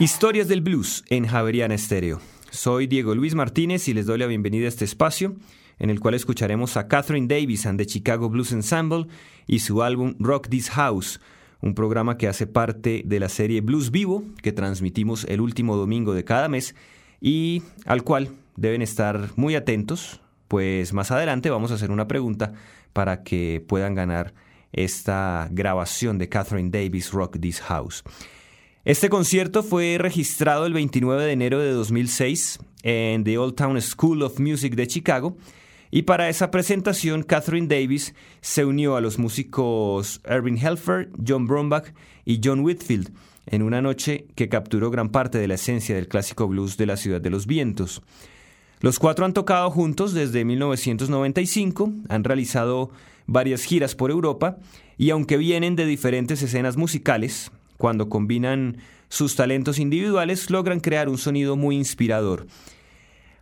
Historias del Blues en Javeriana Estéreo. Soy Diego Luis Martínez y les doy la bienvenida a este espacio en el cual escucharemos a Catherine Davis and the Chicago Blues Ensemble y su álbum Rock This House, un programa que hace parte de la serie Blues Vivo que transmitimos el último domingo de cada mes y al cual deben estar muy atentos, pues más adelante vamos a hacer una pregunta para que puedan ganar esta grabación de Catherine Davis Rock This House. Este concierto fue registrado el 29 de enero de 2006 en The Old Town School of Music de Chicago y para esa presentación Catherine Davis se unió a los músicos Erwin Helfer, John Brombach y John Whitfield en una noche que capturó gran parte de la esencia del clásico blues de la ciudad de los vientos. Los cuatro han tocado juntos desde 1995, han realizado varias giras por Europa y aunque vienen de diferentes escenas musicales, cuando combinan sus talentos individuales logran crear un sonido muy inspirador.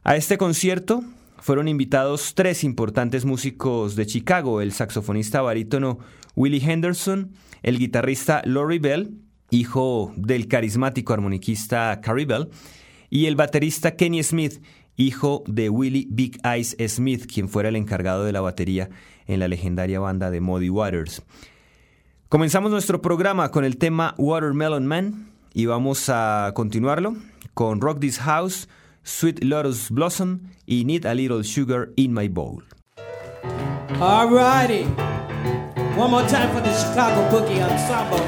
A este concierto fueron invitados tres importantes músicos de Chicago, el saxofonista barítono Willie Henderson, el guitarrista Laurie Bell, hijo del carismático armoniquista Carrie Bell, y el baterista Kenny Smith, hijo de Willie Big Eyes Smith, quien fuera el encargado de la batería en la legendaria banda de Muddy Waters. Comenzamos nuestro programa con el tema Watermelon Man y vamos a continuarlo con Rock This House, Sweet Lotus Blossom y Need a Little Sugar in My Bowl. Alrighty. One more time for the Chicago Boogie Ensemble.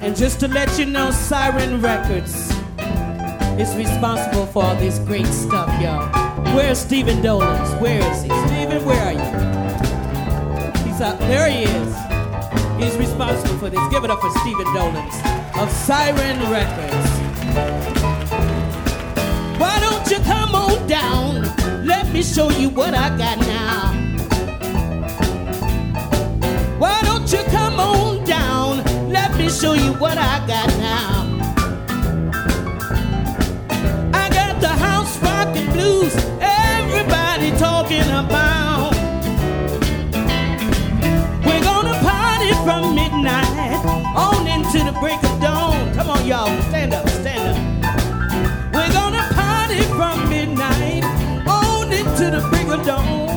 And just to let you know, Siren Records is responsible for all this great stuff, y'all. Where's Stephen Dolins? Where is he? Stephen, where are you? He's up. There he is. He's responsible for this. Give it up for Stephen Dolins of Siren Records. Why don't you come on down? Let me show you what I got now. Why don't you come on down? Let me show you what I got break of dawn. Come on, y'all, stand up, stand up. We're gonna party from midnight on into the break of dawn.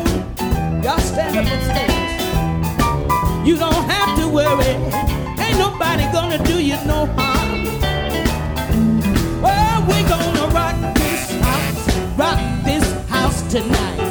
Y'all stand up and stand. You don't have to worry. Ain't nobody gonna do you no harm. Well, we're gonna rock this house, rock this house tonight.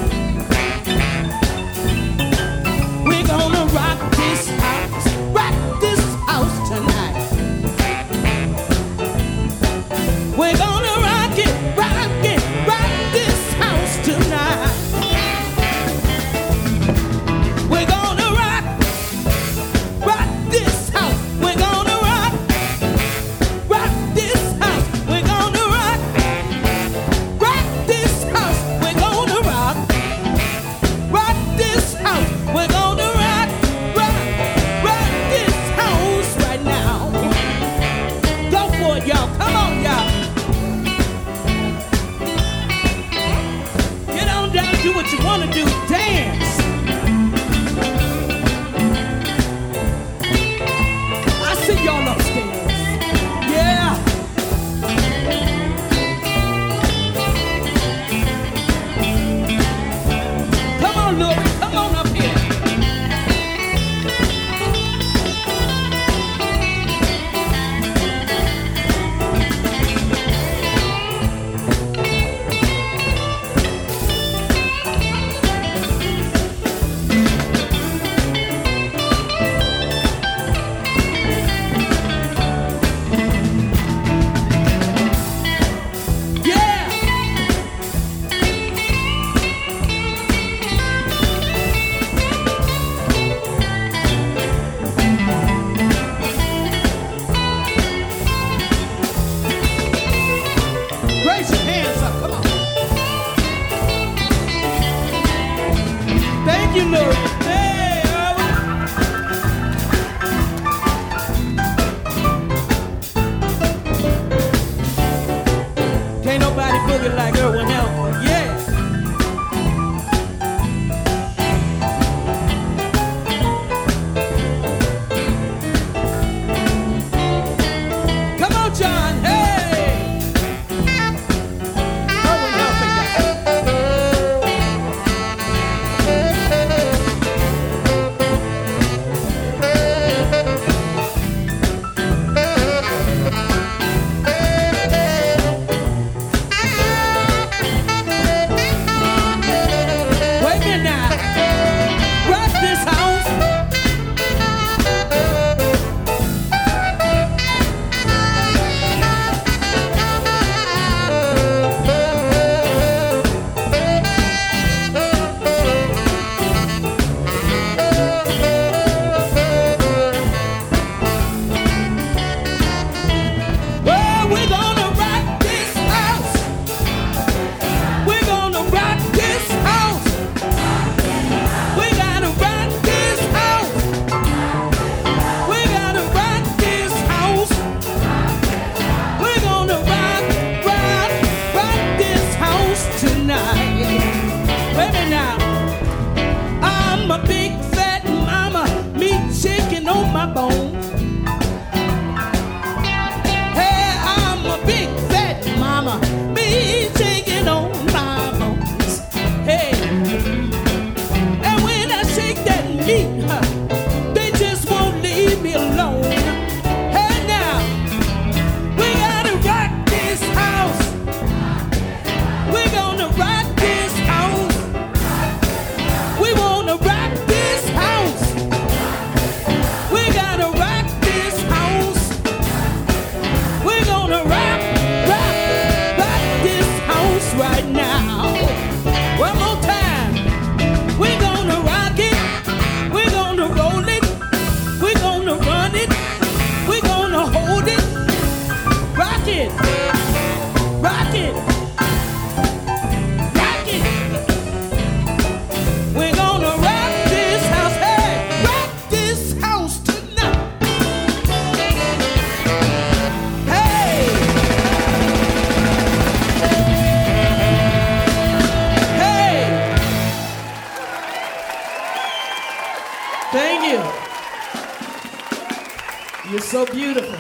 So beautiful.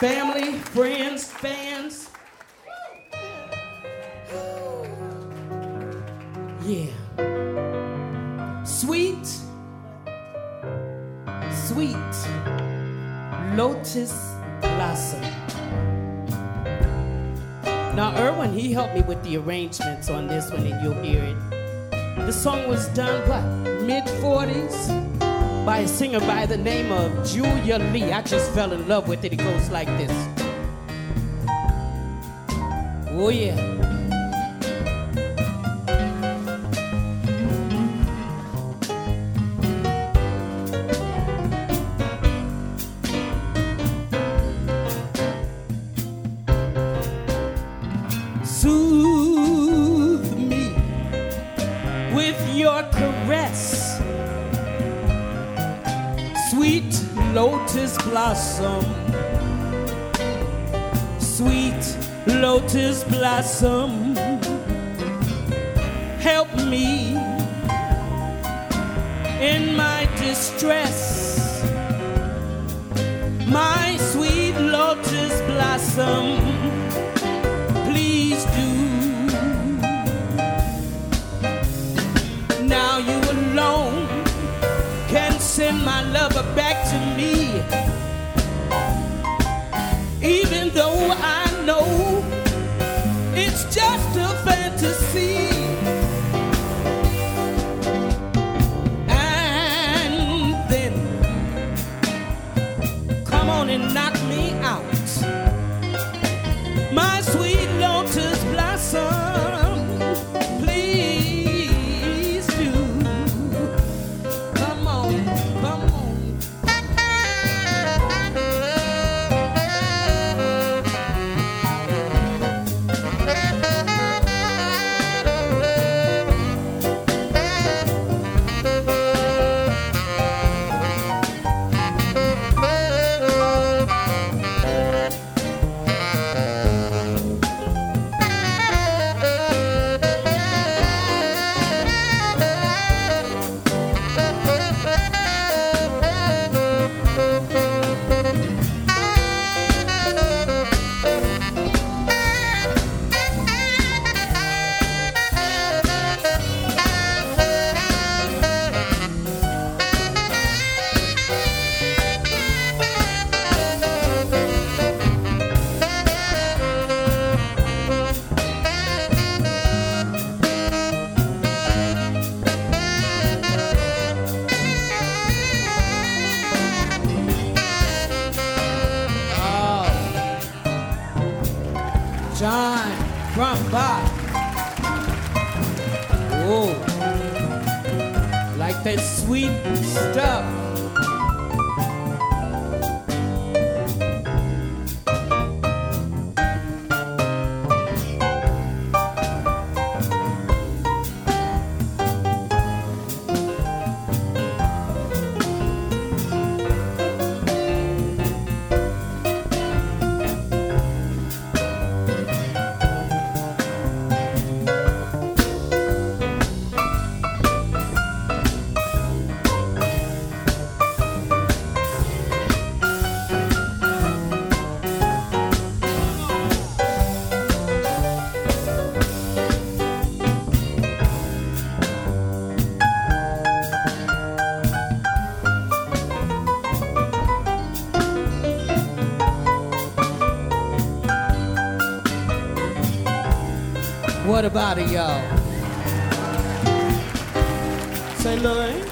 Family, friends, fans. Yeah. Sweet, sweet lotus blossom. Now, Erwin, he helped me with the arrangements on this one, and you'll hear it. The song was done, what, mid 40s? By a singer by the name of Julia Lee. I just fell in love with it. It goes like this. Oh, yeah. Blossom, sweet lotus blossom, help me in my distress, my sweet lotus blossom, please do. Now you alone send my lover back to me. Even though It, y'all? Say, Lorraine.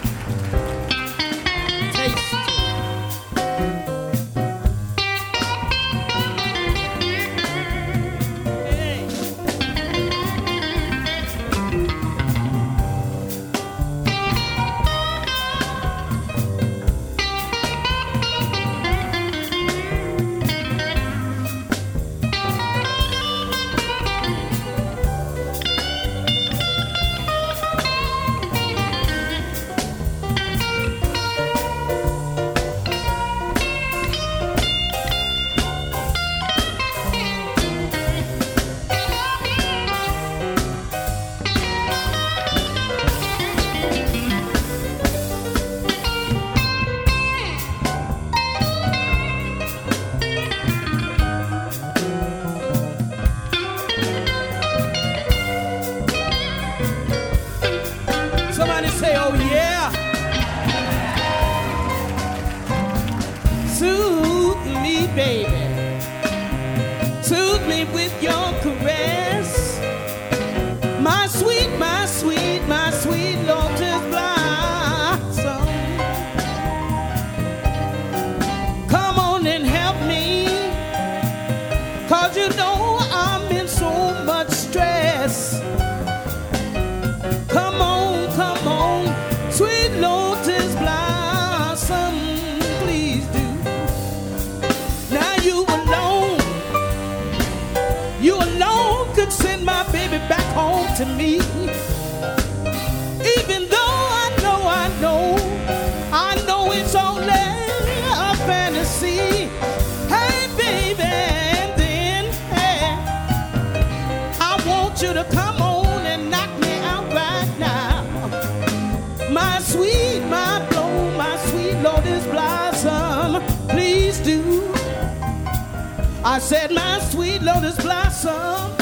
I said, my sweet lotus blossom,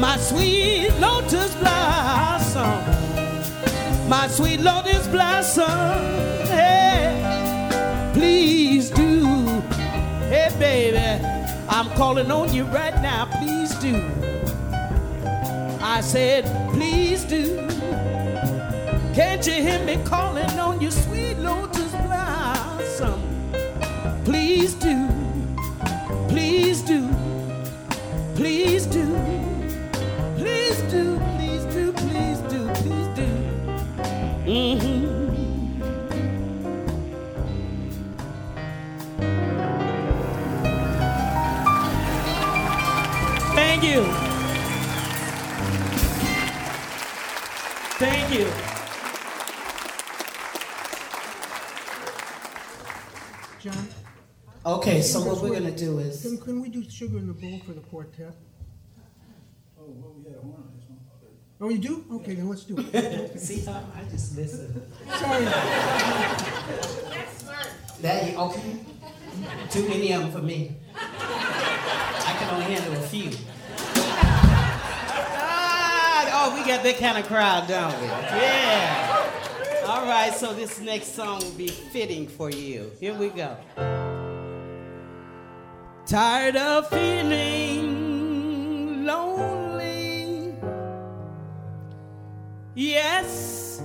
my sweet lotus blossom, my sweet lotus blossom, hey, please do. Hey, baby, I'm calling on you right now, please do. I said, please do. Can't you hear me calling on you, Okay, so what we're gonna do is, can, can we do Sugar in the Bowl for the quartet? Oh, well, we had a horn on this one. Oh, you do? Okay, then let's do it. see how I just listen. Sorry. That, you- okay? Too many of them for me. I can only handle a few. Ah, oh, we got that kind of crowd, don't we? Yeah. All right, so this next song will be fitting for you. Here we go. Tired of feeling lonely. Yes,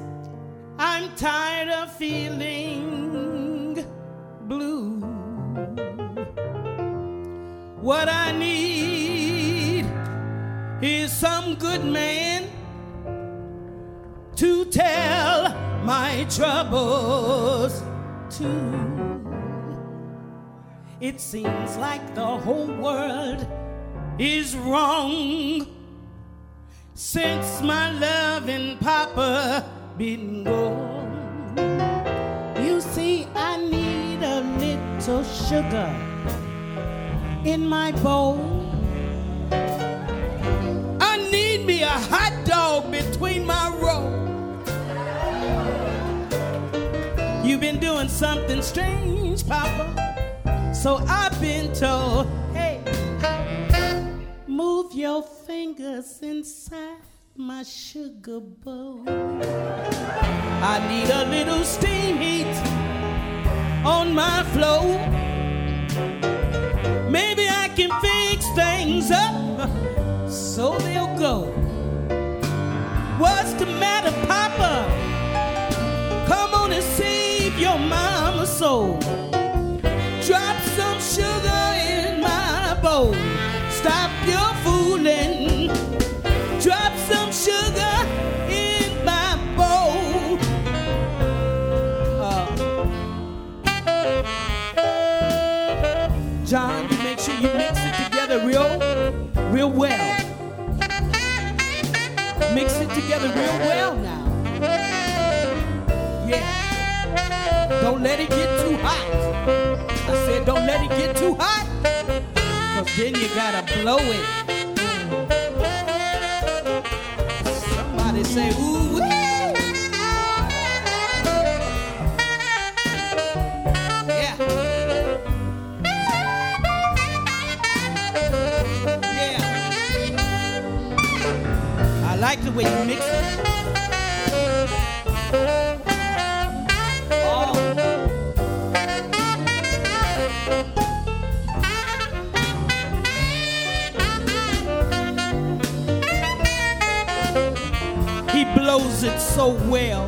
I'm tired of feeling blue. What I need is some good man to tell my troubles to. It seems like the whole world is wrong since my loving papa been gone. You see, I need a little sugar in my bowl. I need me a hot dog between my rows. You've been doing something strange, Papa. So I've been told, hey, move your fingers inside my sugar bowl. I need a little steam heat on my flow. Maybe I can fix things up so they'll go. What's the matter, Papa? Come on and save your mama's soul. Real well. Mix it together real well now. Yeah. Don't let it get too hot. I said, don't let it get too hot. Cause then you gotta blow it. Somebody say, ooh, like the way you mix it. Oh. He blows it so well.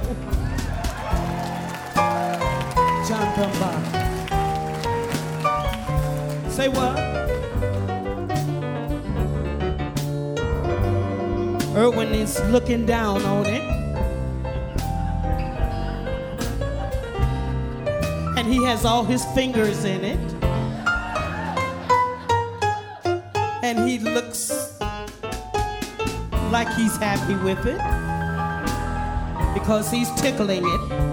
John Dunbar. Say what? Erwin is looking down on it. And he has all his fingers in it. And he looks like he's happy with it because he's tickling it.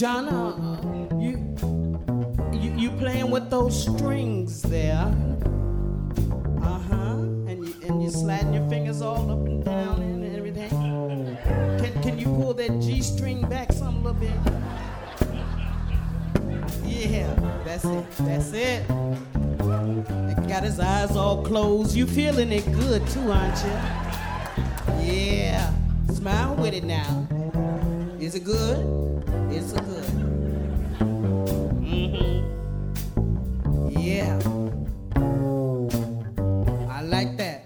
Uh, you, you you playing with those strings there? Uh huh. And you and you sliding your fingers all up and down and everything. Can can you pull that G string back some little bit? Yeah, that's it. That's it. He got his eyes all closed. You feeling it good too, aren't you? Yeah. Smile with it now. Is it good? It's. Yeah. I like that.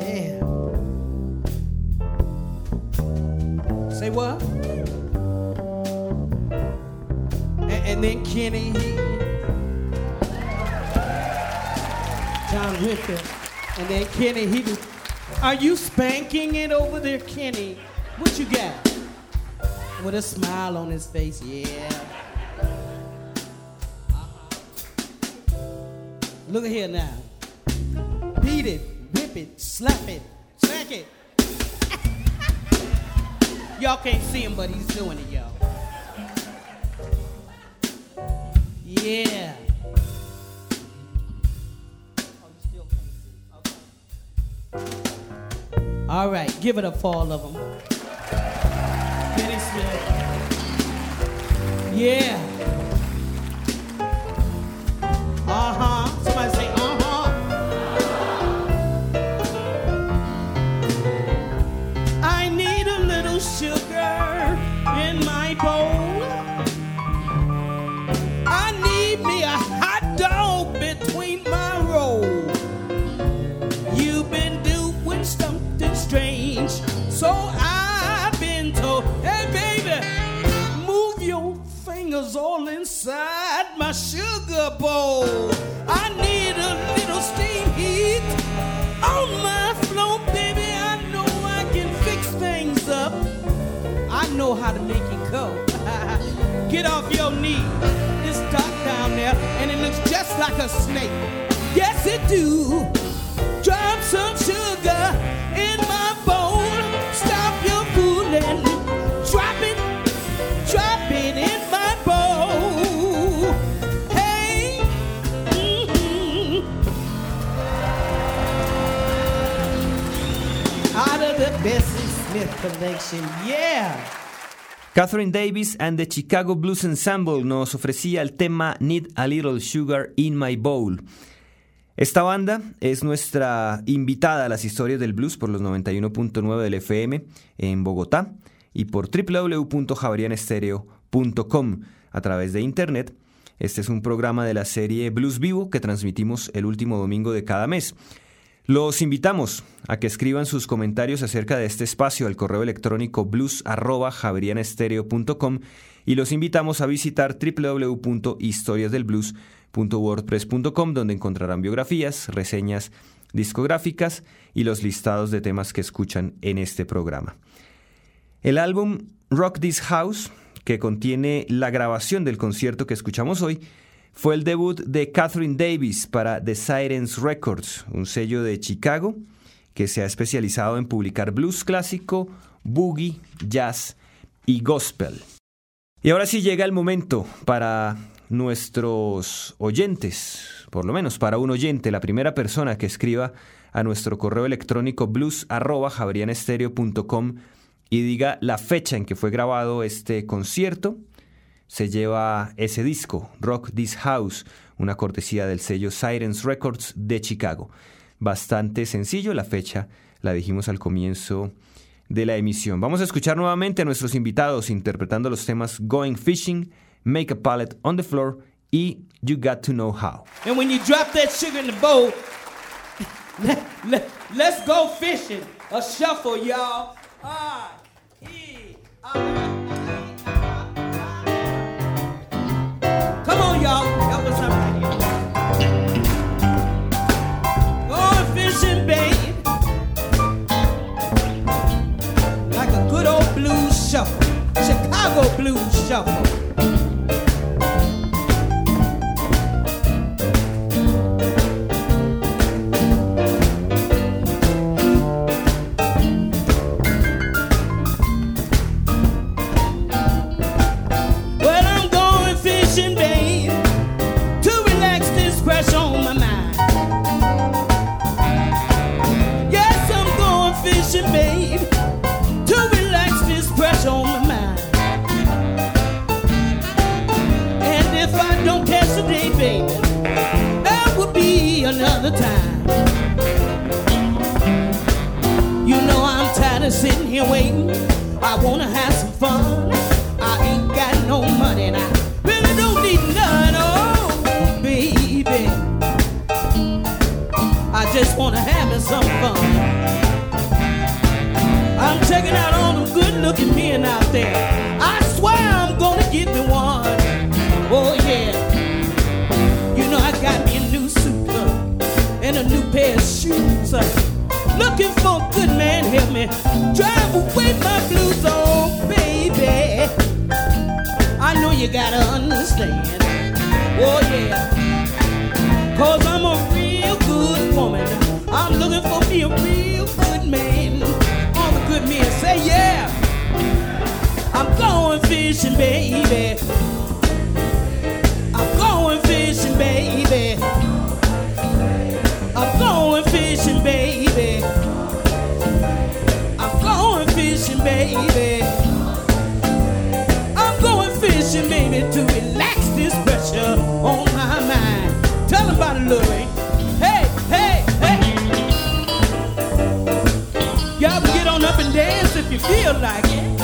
Yeah. Say what? And, then Kenny, John Ritter. And then Kenny, he are you spanking it over there, Kenny? What you got? With a smile on his face, yeah. Uh-huh. Look at here now. Beat it, whip it, slap it, smack it. y'all can't see him, but he's doing it, y'all. Yeah. All right, give it up for all of them. Yeah. Fingers all inside my sugar bowl. I need a little steam heat on my floor, baby. I know I can fix things up. I know how to make it go. Get off your knee. It's dark down there, and it looks just like a snake. Yes, it do. Drop some sugar Catherine Davis and the Chicago Blues Ensemble nos ofrecía el tema Need a Little Sugar in My Bowl. Esta banda es nuestra invitada a las historias del blues por los 91.9 del FM en Bogotá y por www.javerianestereo.com a través de internet. Este es un programa de la serie Blues Vivo que transmitimos el último domingo de cada mes. Los invitamos a que escriban sus comentarios acerca de este espacio al correo electrónico blues.javerianestereo.com y los invitamos a visitar www.historiasdelblues.wordpress.com donde encontrarán biografías, reseñas discográficas y los listados de temas que escuchan en este programa. El álbum Rock This House, que contiene la grabación del concierto que escuchamos hoy, fue el debut de Catherine Davis para The Sirens Records, un sello de Chicago que se ha especializado en publicar blues clásico, boogie, jazz y gospel. Y ahora sí llega el momento para nuestros oyentes, por lo menos para un oyente, la primera persona que escriba a nuestro correo electrónico blues@javerianestereo.com y diga la fecha en que fue grabado este concierto, se lleva ese disco, Rock This House, una cortesía del sello Sirens Records de Chicago. Bastante sencillo, la fecha la dijimos al comienzo de la emisión. Vamos a escuchar nuevamente a nuestros invitados interpretando los temas Going Fishing, Make a Pallet on the Floor y You Got to Know How. And when you drop that sugar in the bowl, let, let, let's go fishing. A shuffle, y'all. E. Going fishing, babe. Like a good old blues shuffle. Chicago blues shuffle. Of sitting here waiting. I wanna have some fun. I ain't got no money and I really don't need none. Oh, baby. I just wanna have me some fun. I'm checking out all them good looking men out there. I swear I'm gonna get me one. Oh, yeah. You know I got me a new suit uh, and a new pair of shoes. uh, looking for a good man, help me drive away my blues. Oh, baby. I know you gotta understand. Oh, yeah. Cause I'm a real good woman. I'm looking for me a real good man. All the good men say, yeah. I'm going fishing, baby. I'm going fishing, baby. I'm going fishing, baby. Baby. I'm going fishing, baby, to relax this pressure on my mind. Tell 'em about it, Ray. Hey, hey, hey. Y'all can get on up and dance if you feel like it.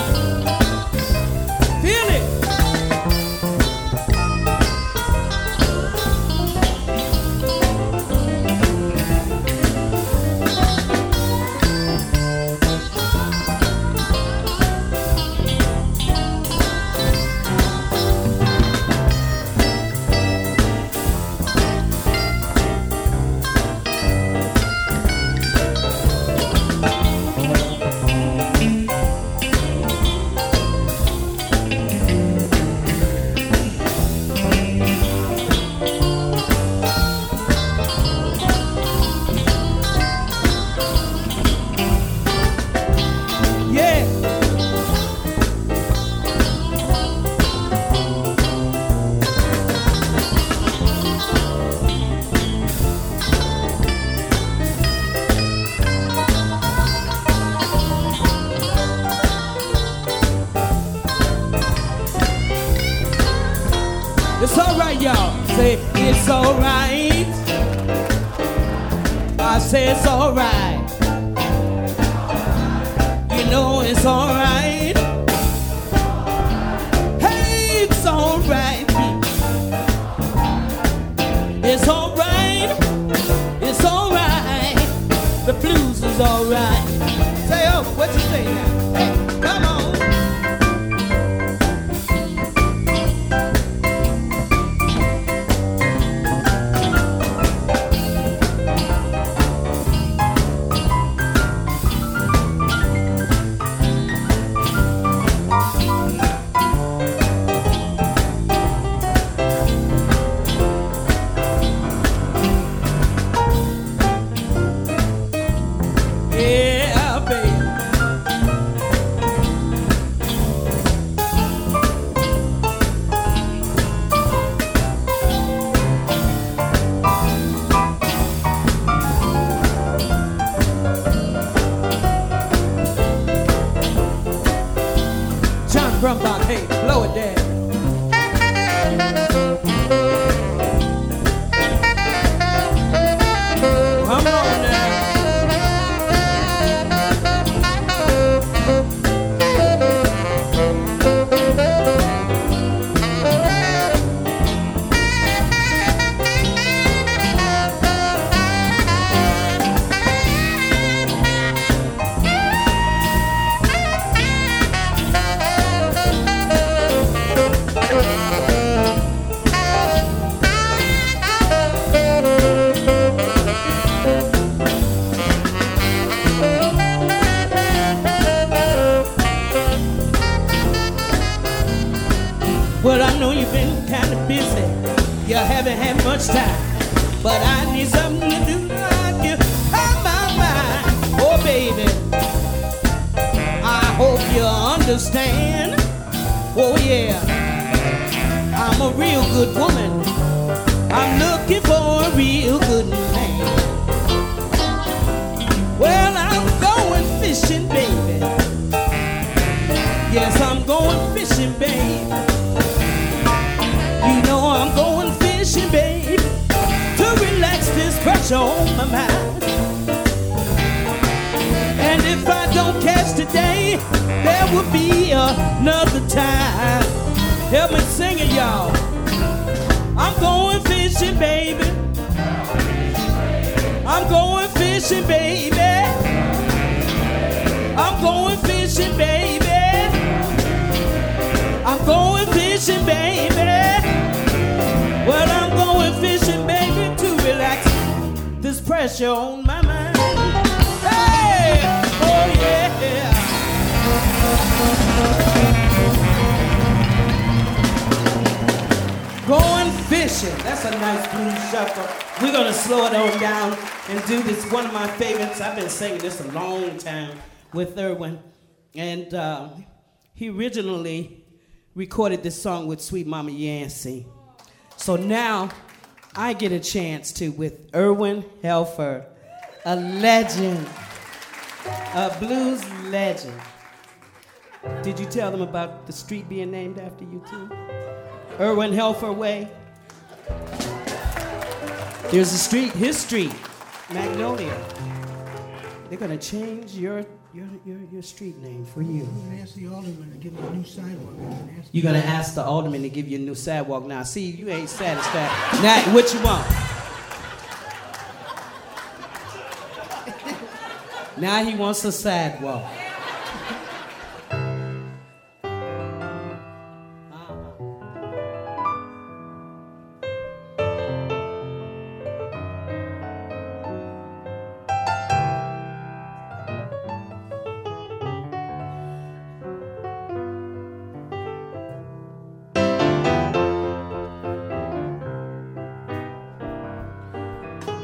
Sing it, y'all. I'm going fishing, baby. I'm going fishing, baby. I'm going fishing, baby. I'm going fishing, baby. Well, I'm going fishing, baby, to relax this pressure on my That's a nice blues shuffle. We're gonna slow it on down and do this. One of my favorites. I've been singing this a long time with Irwin, and uh, he originally recorded this song with Sweet Mama Yancey. So now I get a chance to with Irwin Helfer, a legend, a blues legend. Did you tell them about the street being named after you too? Irwin Helfer Way. There's a street, his street, Magnolia. They're gonna change your your your, your street name for you. I'm gonna ask the alderman to give me a new sidewalk. Ask- You're gonna ask the alderman to give you a new sidewalk now. See, you ain't satisfied. Now, what you want? Now he wants a sidewalk.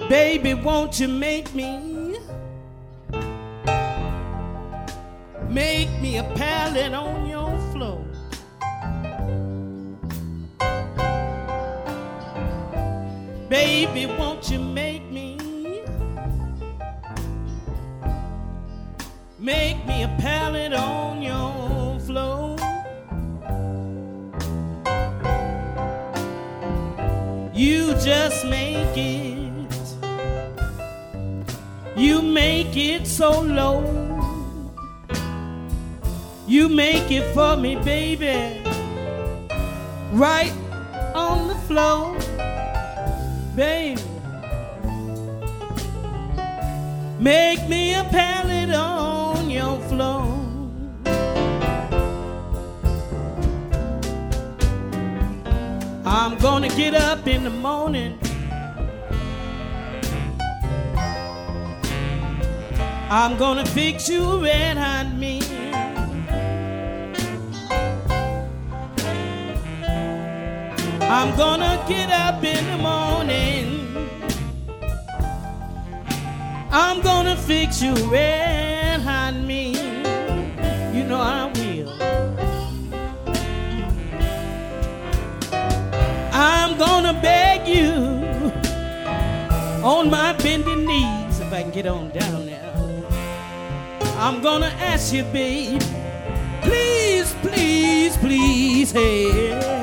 Baby, won't you make me? Make me a pallet on your floor. Baby, won't you make me? Make me a pallet on your floor. You just make it. You make it so low. You make it for me, baby. Right on the floor, baby. Make me a pallet on your floor. I'm gonna get up in the morning. I'm gonna fix you red hot meal. I'm gonna get up in the morning. I'm gonna fix you red hot meal. You know I will. I'm gonna beg you on my bending knees if I can get on down there. I'm gonna ask you, babe, please, please, please, hey,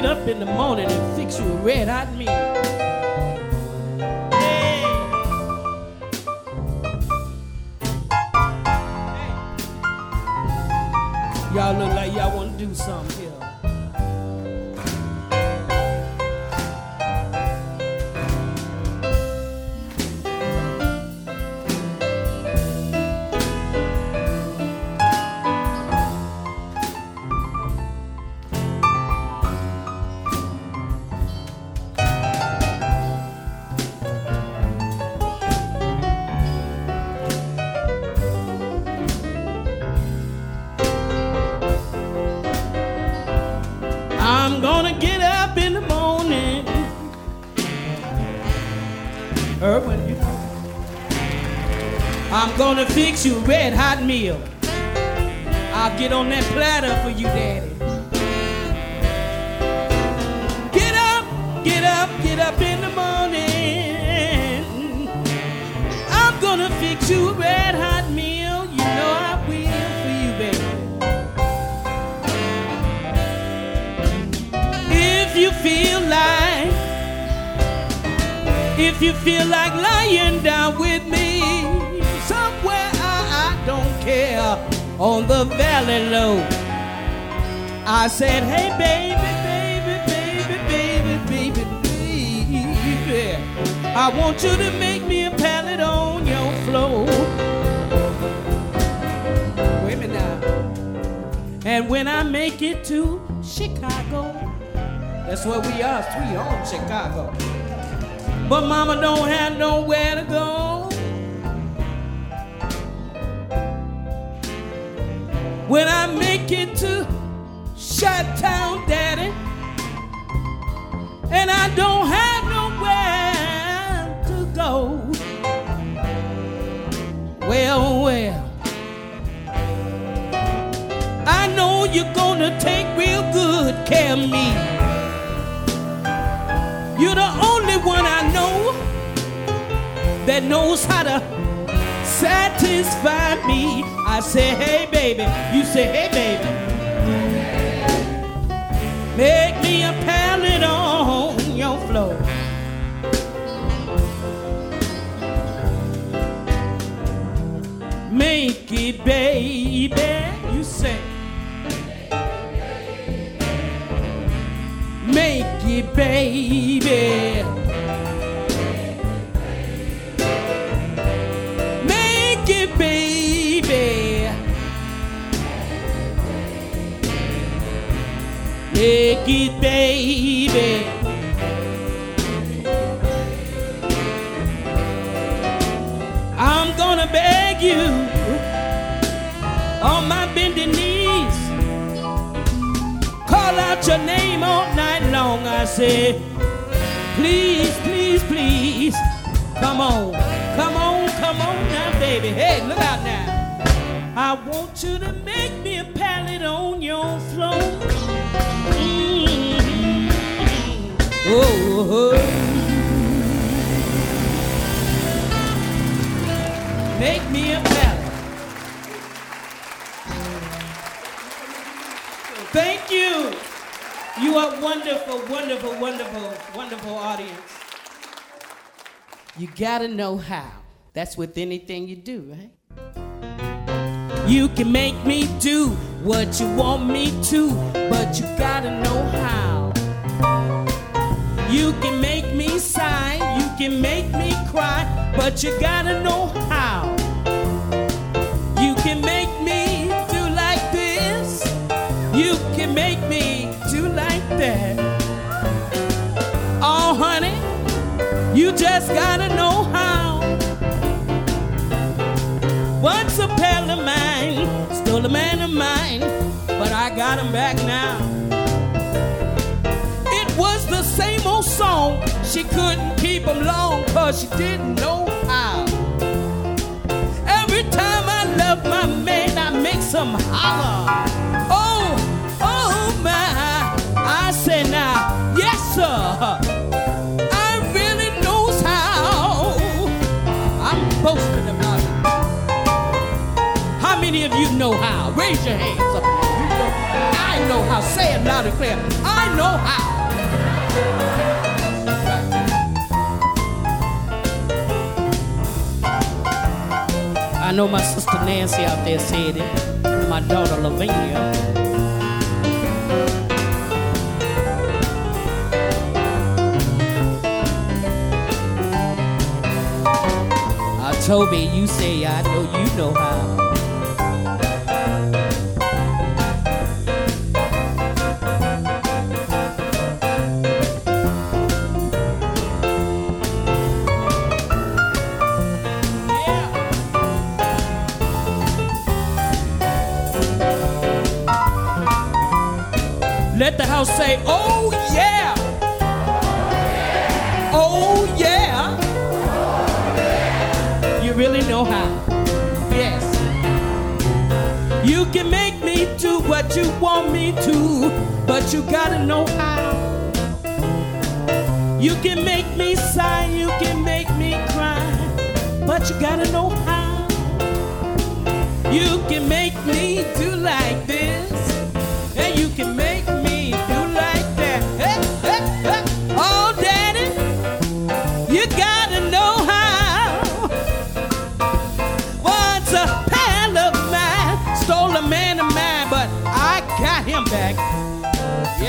get up in the morning and fix you a red hot meal. Hey. Y'all look like y'all wanna do something fix you a red hot meal. I'll get on that platter for you, Daddy. Get up, get up, get up in the morning. I'm gonna fix you a red hot meal. You know I will for you, baby. If you feel like, if you feel like lying down with me don't on the valley low. I said, hey baby, baby, baby, baby, baby, baby. I want you to make me a pallet on your floor. Wait a minute now. And when I make it to Chicago, that's where we are, Sweet Home Chicago. But mama don't have nowhere to go. When I make it to Shut Town, Daddy, and I don't have nowhere to go. Well, well, I know you're gonna take real good care of me. You're the only one I know that knows how to satisfy me. I say, hey baby, you say, hey baby. Make me a pallet on your floor. Make it, baby, you say. Make it, baby. Baby. Make it, baby. I'm gonna beg you on my bending knees. Call out your name all night long. I say, please, please, please. Come on, come on, now, baby. Hey, look out now. I want you to make me a pallet on your floor. Mm. Oh, oh. Make me a pallet. Thank you. You are wonderful, wonderful, wonderful, wonderful audience. You gotta know how. That's with anything you do, right? You can make me do what you want me to, but you gotta know how. You can make me sigh, you can make me cry, but you gotta know how. You can make me do like this, you can make me do like that. Oh, honey, you just gotta a pal of mine stole a man of mine, but I got him back now. It was the same old song. She couldn't keep him long cause she didn't know how. Every time I love my man, I make some holler. Know how? Raise your hands up. I know how. Say it loud and clear. I know how. I know my sister Nancy out there said it. My daughter Lavinia. I told me you say I know you know how. You want me to, but you gotta know how. You can make me sigh, you can make me cry, but you gotta know how. You can make me do like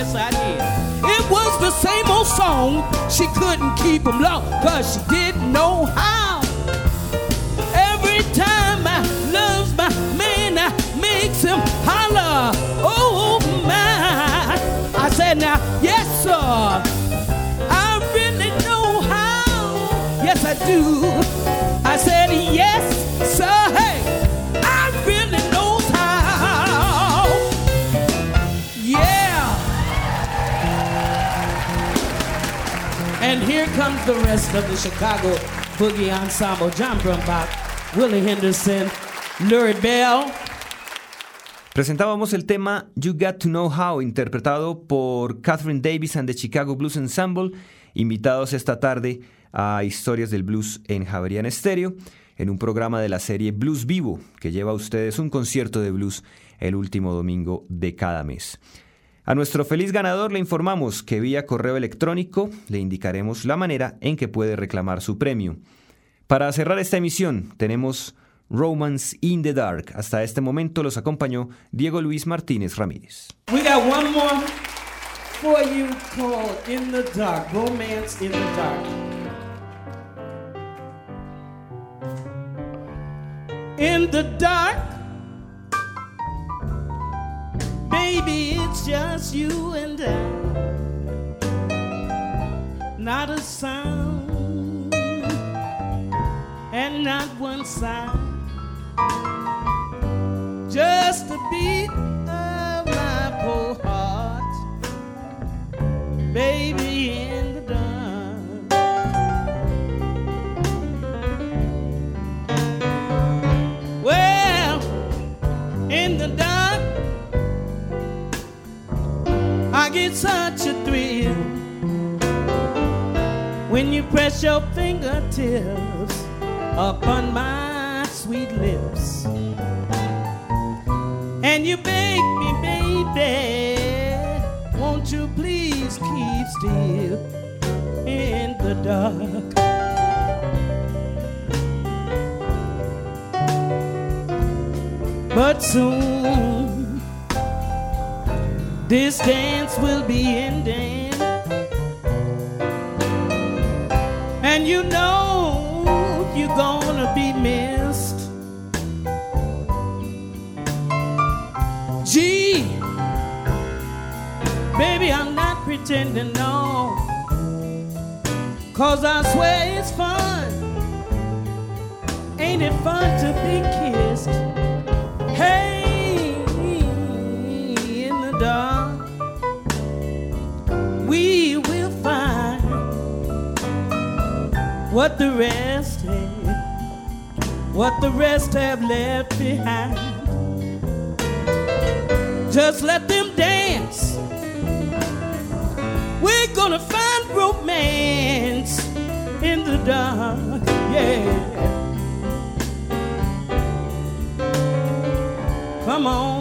Yes, I did. It was the same old song. She couldn't keep him long, cause she didn't know how. Every time I loves my man, I makes him holler. Oh my. I said, now, yes, sir. I really know how. Yes, I do. I said, the rest of the Chicago Ensemble. John Willie Henderson, Bell. Presentábamos el tema You Got to Know How, interpretado por Catherine Davis and the Chicago Blues Ensemble, invitados esta tarde a Historias del Blues en Javerian Estéreo, en un programa de la serie Blues Vivo, que lleva a ustedes un concierto de blues el último domingo de cada mes. A nuestro feliz ganador le informamos que vía correo electrónico le indicaremos la manera en que puede reclamar su premio. Para cerrar esta emisión tenemos Romance in the Dark. Hasta este momento los acompañó Diego Luis Martínez Ramírez. We got one more for you called In the Dark, Romance in the Dark. In the dark, baby, it's just you and I. Not a sound, and not one sigh. Just the beat of my poor heart, baby, I get such a thrill when you press your fingertips upon my sweet lips. And you beg me, baby, won't you please keep still in the dark? But soon this dance will be ending, and you know you're gonna be missed. Gee, baby, I'm not pretending, no. Cause I swear it's fun. Ain't it fun to be kissed? What the rest have, what the rest have left behind. Just let them dance. We're gonna find romance in the dark, yeah. Come on.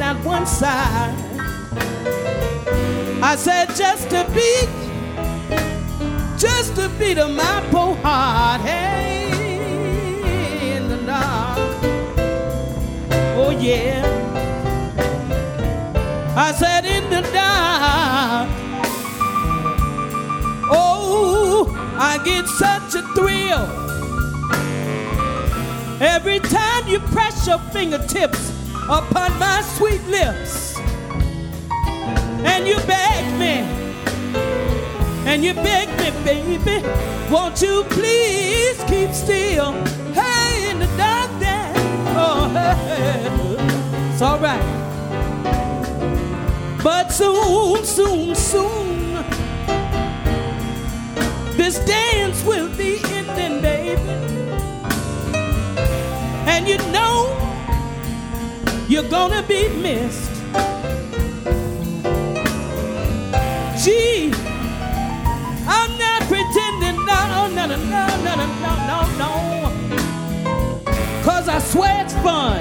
And not one sigh. I said just a beat, just a beat of my poor heart. Hey, in the dark. Oh yeah. I said in the dark. Oh, I get such a thrill every time you press your fingertips upon my sweet lips, and you beg me, and you beg me, baby, won't you please keep still? Hey, in the dark there. Oh, it's all right. But soon, soon, soon, this dance will be ending, baby. And you know you're gonna be missed. Gee, I'm not pretending, no, no, no, no, no, no, no, no. Cause I swear it's fun.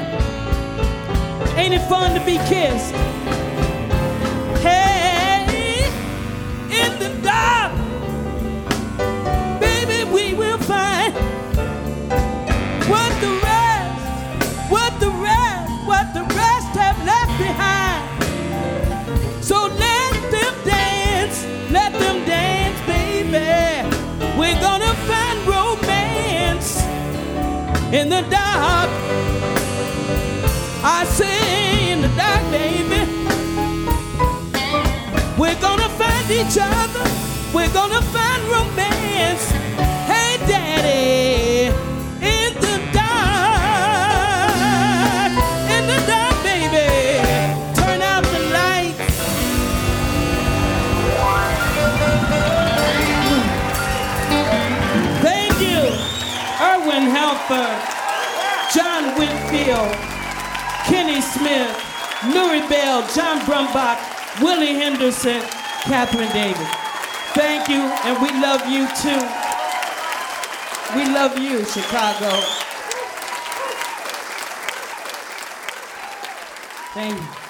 Ain't it fun to be kissed? Hey, in the dark. I say in the dark, baby. We're gonna find each other. We're gonna find Whitfield, Kenny Smith, Lurrie Bell, John Brumbach, Willie Henderson, Katherine Davis. Thank you, and we love you too. We love you, Chicago. Thank you.